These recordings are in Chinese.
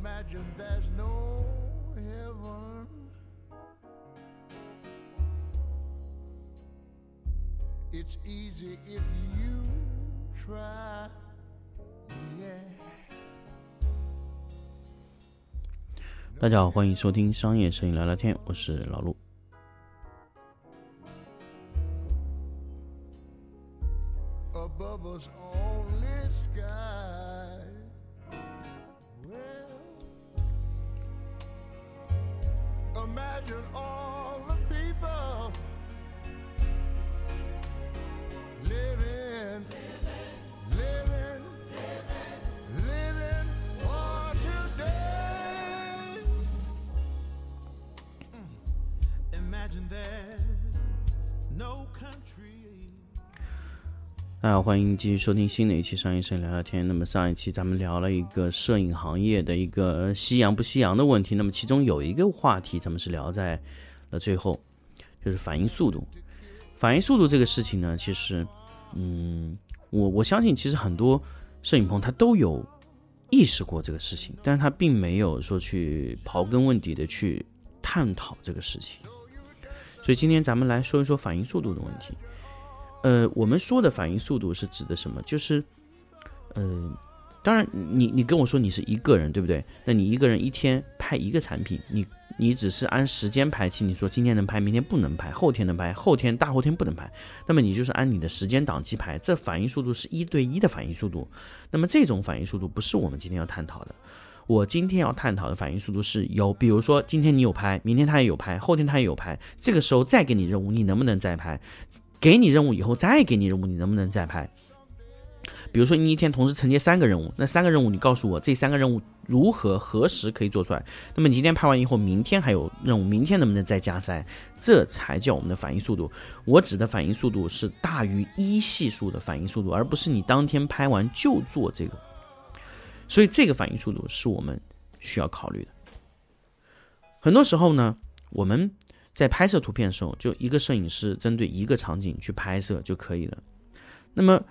Imagine there's no heaven. It's easy if you try. Yeah. 大家好，欢迎收听商业摄影聊聊天，我是老陆。Imagine all the people 大家好，欢迎继续收听新的一期商业摄影聊聊天。那么上一期咱们聊了一个摄影行业的一个夕阳不夕阳的问题，那么其中有一个话题咱们是聊在了最后，就是反应速度。反应速度这个事情呢，其实，嗯，我我相信其实很多摄影棚他都有意识过这个事情，但是他并没有说去刨根问底的去探讨这个事情。所以今天咱们来说一说反应速度的问题。呃，我们说的反应速度是指的什么？就是，呃，当然你你跟我说你是一个人，对不对？那你一个人一天拍一个产品，你你只是按时间排期，你说今天能拍，明天不能拍，后天能拍，后天大后天不能拍，那么你就是按你的时间档期排，这反应速度是一对一的反应速度。那么这种反应速度不是我们今天要探讨的。我今天要探讨的反应速度是有，比如说今天你有拍，明天他也有拍，后天他也有拍，这个时候再给你任务，你能不能再拍？给你任务以后再给你任务，你能不能再拍？比如说你一天同时承接三个任务，那三个任务你告诉我这三个任务如何何时可以做出来？那么你今天拍完以后，明天还有任务，明天能不能再加塞？这才叫我们的反应速度。我指的反应速度是大于一系数的反应速度，而不是你当天拍完就做这个。所以这个反应速度是我们需要考虑的。很多时候呢，我们在拍摄图片的时候，就一个摄影师针对一个场景去拍摄就可以了。那么，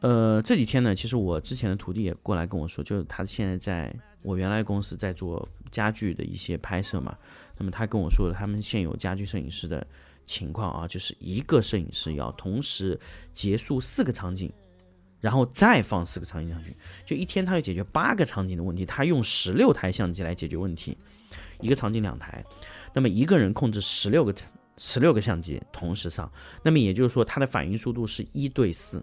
呃，这几天呢，其实我之前的徒弟也过来跟我说，就是他现在在我原来公司在做家具的一些拍摄嘛。那么他跟我说他们现有家具摄影师的情况啊，就是一个摄影师要同时结束四个场景，然后再放四个场景上去，就一天他要解决八个场景的问题，他用十六台相机来解决问题，一个场景两台。那么一个人控制十六个十六个相机同时上，那么也就是说它的反应速度是一对四，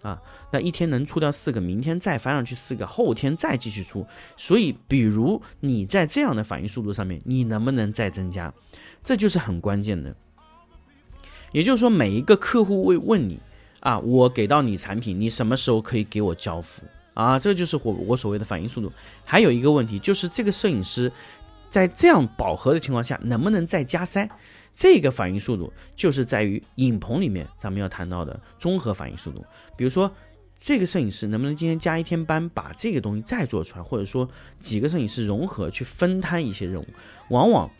啊，那一天能出掉四个，明天再翻上去四个，后天再继续出。所以，比如你在这样的反应速度上面，你能不能再增加？这就是很关键的。也就是说，每一个客户会问你啊，我给到你产品，你什么时候可以给我交付啊？这就是我我所谓的反应速度。还有一个问题就是这个摄影师。在这样饱和的情况下，能不能再加塞？这个反应速度就是在于影棚里面咱们要谈到的综合反应速度。比如说，这个摄影师能不能今天加一天班，把这个东西再做出来，或者说几个摄影师融合去分摊一些任务。往往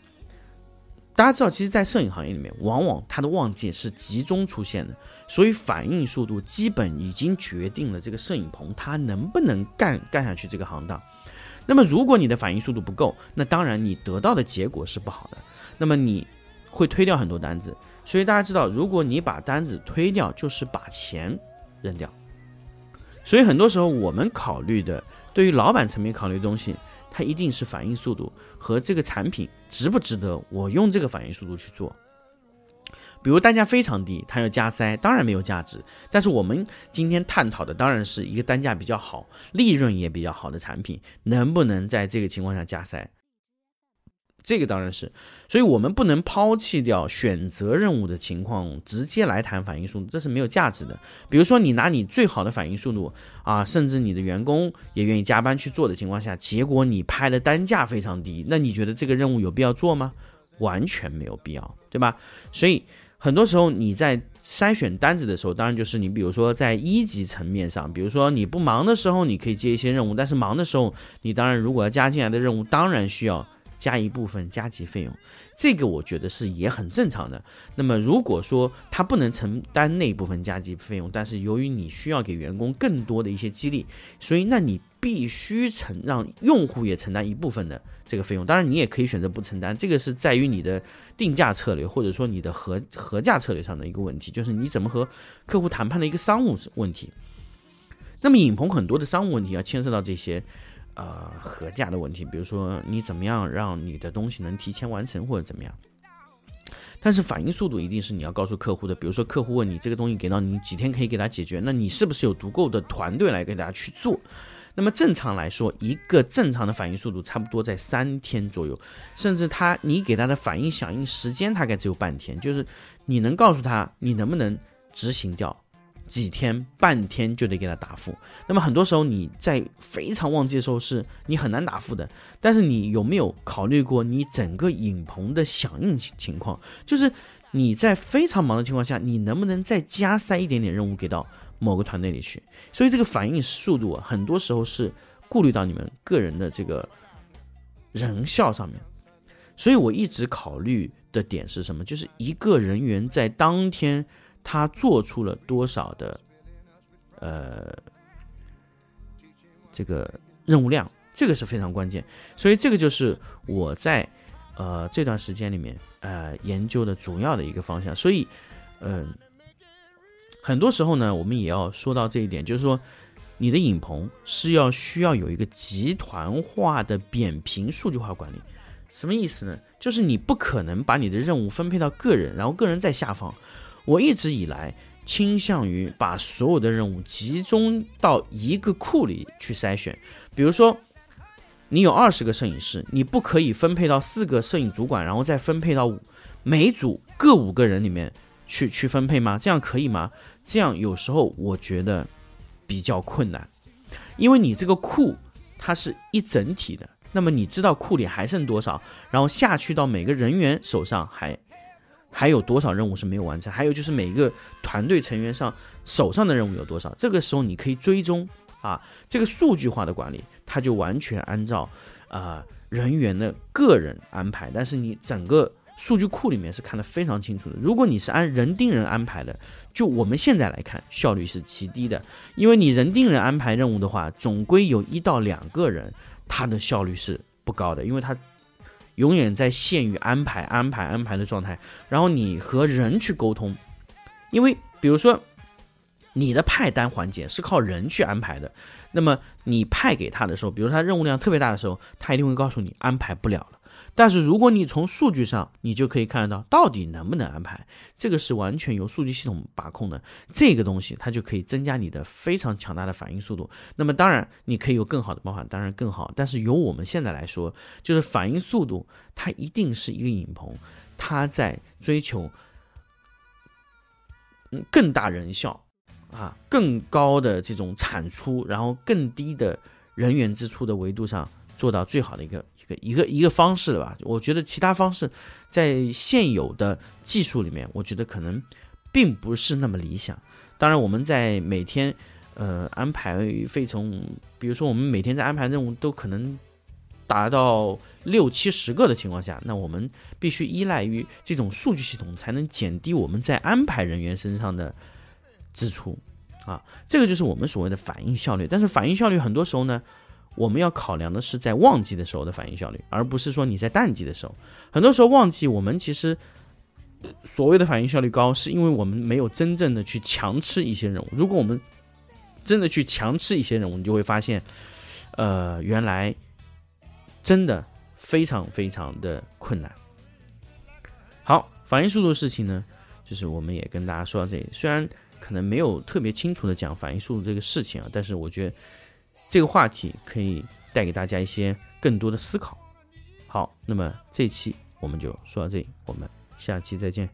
大家知道，其实，在摄影行业里面，往往它的旺季是集中出现的，所以反应速度基本已经决定了这个摄影棚它能不能干干下去这个行当。那么，如果你的反应速度不够，那当然你得到的结果是不好的。那么你会推掉很多单子，所以大家知道，如果你把单子推掉，就是把钱扔掉。所以很多时候我们考虑的，对于老板层面考虑的东西，它一定是反应速度和这个产品值不值得我用这个反应速度去做。比如单价非常低，它要加塞，当然没有价值。但是我们今天探讨的当然是一个单价比较好、利润也比较好的产品，能不能在这个情况下加塞？这个当然是，所以我们不能抛弃掉选择任务的情况，直接来谈反应速度，这是没有价值的。比如说你拿你最好的反应速度啊，甚至你的员工也愿意加班去做的情况下，结果你拍的单价非常低，那你觉得这个任务有必要做吗？完全没有必要，对吧？所以。很多时候你在筛选单子的时候，当然就是你比如说在一级层面上，比如说你不忙的时候，你可以接一些任务，但是忙的时候，你当然如果要加进来的任务，当然需要加一部分加急费用，这个我觉得是也很正常的。那么如果说他不能承担那一部分加急费用，但是由于你需要给员工更多的一些激励，所以那你必须承让用户也承担一部分的这个费用。当然，你也可以选择不承担，这个是在于你的定价策略或者说你的合合价策略上的一个问题，就是你怎么和客户谈判的一个商务问题。那么影棚很多的商务问题要牵涉到这些。呃，合价的问题，比如说你怎么样让你的东西能提前完成或者怎么样，但是反应速度一定是你要告诉客户的。比如说客户问你这个东西给到你几天可以给他解决，那你是不是有足够的团队来给大家去做？那么正常来说，一个正常的反应速度差不多在三天左右，甚至他你给他的反应响应时间大概只有半天，就是你能告诉他你能不能执行掉。几天、半天就得给他答复。那么很多时候你在非常旺季的时候是你很难答复的。但是你有没有考虑过你整个影棚的响应情况？就是你在非常忙的情况下，你能不能再加塞一点点任务给到某个团队里去？所以这个反应速度啊，很多时候是顾虑到你们个人的这个人效上面。所以我一直考虑的点是什么？就是一个人员在当天。他做出了多少的，呃，这个任务量，这个是非常关键。所以这个就是我在呃这段时间里面呃研究的主要的一个方向。所以，嗯，很多时候呢，我们也要说到这一点，就是说，你的影棚是要需要有一个集团化的扁平数据化管理。什么意思呢？就是你不可能把你的任务分配到个人，然后个人在下方。我一直以来倾向于把所有的任务集中到一个库里去筛选。比如说，你有二十个摄影师，你不可以分配到四个摄影主管，然后再分配到五每组各五个人里面去去分配吗？这样可以吗？这样有时候我觉得比较困难，因为你这个库它是一整体的，那么你知道库里还剩多少，然后下去到每个人员手上还。还有多少任务是没有完成？还有就是每个团队成员上手上的任务有多少？这个时候你可以追踪啊，这个数据化的管理，它就完全按照啊人员的个人安排，但是你整个数据库里面是看得非常清楚的。如果你是按人盯人安排的，就我们现在来看，效率是极低的，因为你人盯人安排任务的话，总归有一到两个人，他的效率是不高的，因为他。永远在限于安排、安排、安排的状态，然后你和人去沟通，因为比如说你的派单环节是靠人去安排的，那么你派给他的时候，比如他任务量特别大的时候，他一定会告诉你安排不了了。但是如果你从数据上，你就可以看得到到底能不能安排，这个是完全由数据系统把控的。这个东西它就可以增加你的非常强大的反应速度。那么当然你可以有更好的办法，当然更好。但是由我们现在来说，就是反应速度，它一定是一个影棚，它在追求嗯更大人效啊，更高的这种产出，然后更低的人员支出的维度上做到最好的一个。一个一个一个方式的吧，我觉得其他方式在现有的技术里面，我觉得可能并不是那么理想。当然，我们在每天呃安排费从，比如说我们每天在安排任务都可能达到六七十个的情况下，那我们必须依赖于这种数据系统，才能减低我们在安排人员身上的支出啊。这个就是我们所谓的反应效率。但是反应效率很多时候呢。我们要考量的是在旺季的时候的反应效率，而不是说你在淡季的时候。很多时候旺季，我们其实所谓的反应效率高，是因为我们没有真正的去强吃一些任务。如果我们真的去强吃一些任务，你就会发现，呃，原来真的非常非常的困难。好，反应速度的事情呢，就是我们也跟大家说到这里。虽然可能没有特别清楚的讲反应速度这个事情啊，但是我觉得。这个话题可以带给大家一些更多的思考。好，那么这期我们就说到这里，我们下期再见。